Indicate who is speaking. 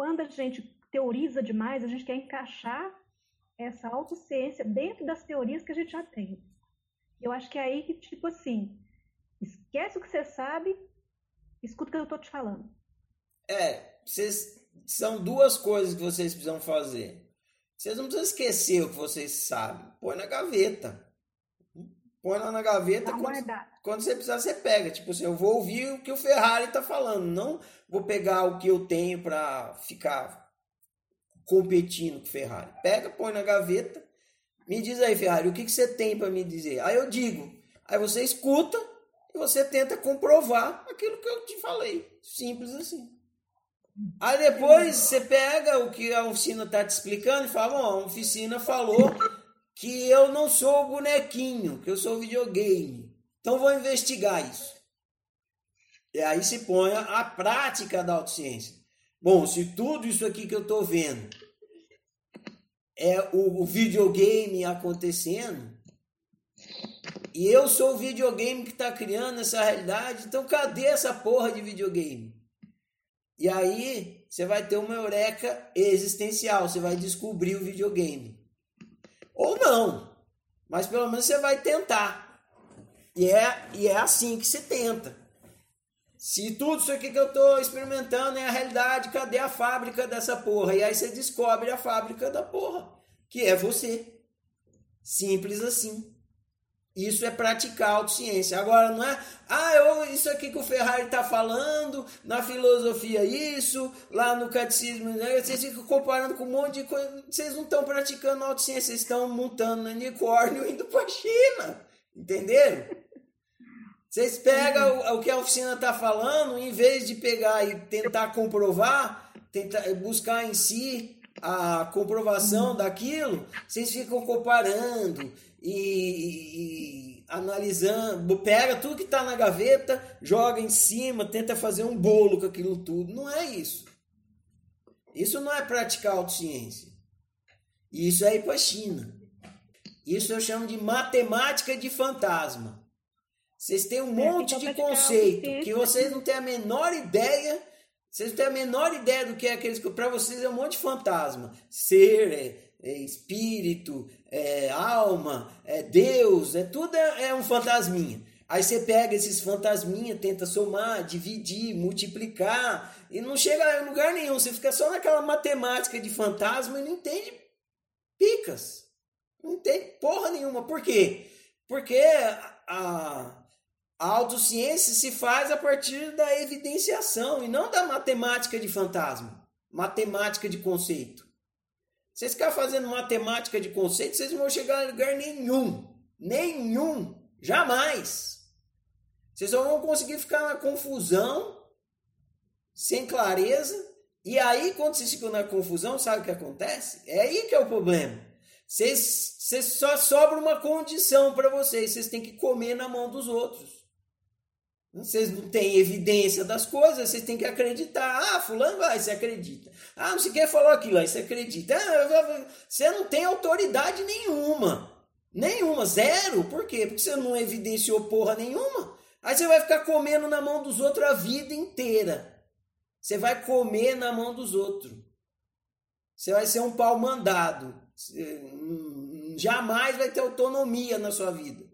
Speaker 1: quando a gente teoriza demais, a gente quer encaixar essa autociência dentro das teorias que a gente já tem. Eu acho que é aí que, tipo assim, esquece o que você sabe, escuta o que eu estou te falando.
Speaker 2: É, vocês, são duas coisas que vocês precisam fazer. Vocês não precisam esquecer o que vocês sabem. Põe na gaveta. Põe lá na gaveta. Quando, quando, você precisar, você pega. Tipo assim, eu vou ouvir o que o Ferrari está falando. Não vou pegar o que eu tenho para ficar competindo com o Ferrari. Pega, põe na gaveta. Me diz aí, Ferrari, o que, que você tem para me dizer? Aí eu digo. Aí você escuta e você tenta comprovar aquilo que eu te falei. Simples assim. Aí depois você pega o que a oficina está te explicando e fala: Bom, a oficina falou que eu não sou bonequinho, que eu sou videogame. Então vou investigar isso. E aí se põe a prática da autociência. Bom, se tudo isso aqui que eu estou vendo é o, o, videogame acontecendo, e eu sou o videogame que está criando essa realidade, então cadê essa porra de videogame? E aí você vai ter uma eureka existencial, você vai descobrir o videogame. Ou não, mas pelo menos você vai tentar. E é, e é assim que se tenta. Se tudo isso aqui que eu estou experimentando é a realidade, cadê a fábrica dessa porra? E aí você descobre a fábrica da porra, que é você. Simples assim. Isso é praticar autociência. Agora, não é, ah, eu, isso aqui que o Ferrari está falando, na filosofia isso, lá no catecismo, né? vocês ficam comparando com um monte de coisa. Vocês não estão praticando autociência, vocês estão montando unicórnio indo para a China. Entenderam? Vocês pegam o, o que a oficina está falando, em vez de pegar e tentar comprovar, tentar buscar em si a comprovação daquilo, vocês ficam comparando e, e analisando, pega tudo que está na gaveta, joga em cima, tenta fazer um bolo com aquilo tudo. Não é isso. Isso não é praticar autociência. Isso é ir para a China. Isso eu chamo de matemática de fantasma. Vocês têm um é, monte de conceito que vocês não têm a menor ideia. Vocês não têm a menor ideia do que é aqueles que para vocês é um monte de fantasma. Ser, é, é espírito, é alma, é Deus, é tudo é, é um fantasminha. Aí você pega esses fantasminha, tenta somar, dividir, multiplicar e não chega a lugar nenhum. Você fica só naquela matemática de fantasma e não entende picas. Não entende porra nenhuma. Por quê? Porque a, a autociência se faz a partir da evidenciação e não da matemática de fantasma, matemática de conceito. Vocês ficarem fazendo matemática de conceito, vocês não vão chegar a lugar nenhum. Nenhum. Jamais. Vocês só vão conseguir ficar na confusão, sem clareza. E aí, quando vocês ficam na confusão, sabe o que acontece? É aí que é o problema. Vocês, vocês só sobra uma condição para vocês. Vocês têm que comer na mão dos outros. Vocês não têm evidência das coisas, vocês têm que acreditar. Ah, fulano vai, você acredita. Ah, não sei quem falou aquilo, aí você acredita. Ah, você não tem autoridade nenhuma. Nenhuma, zero. Por quê? Porque você não evidenciou porra nenhuma. Aí você vai ficar comendo na mão dos outros a vida inteira. Você vai comer na mão dos outros. Você vai ser um pau mandado. Você hum, jamais vai ter autonomia na sua vida.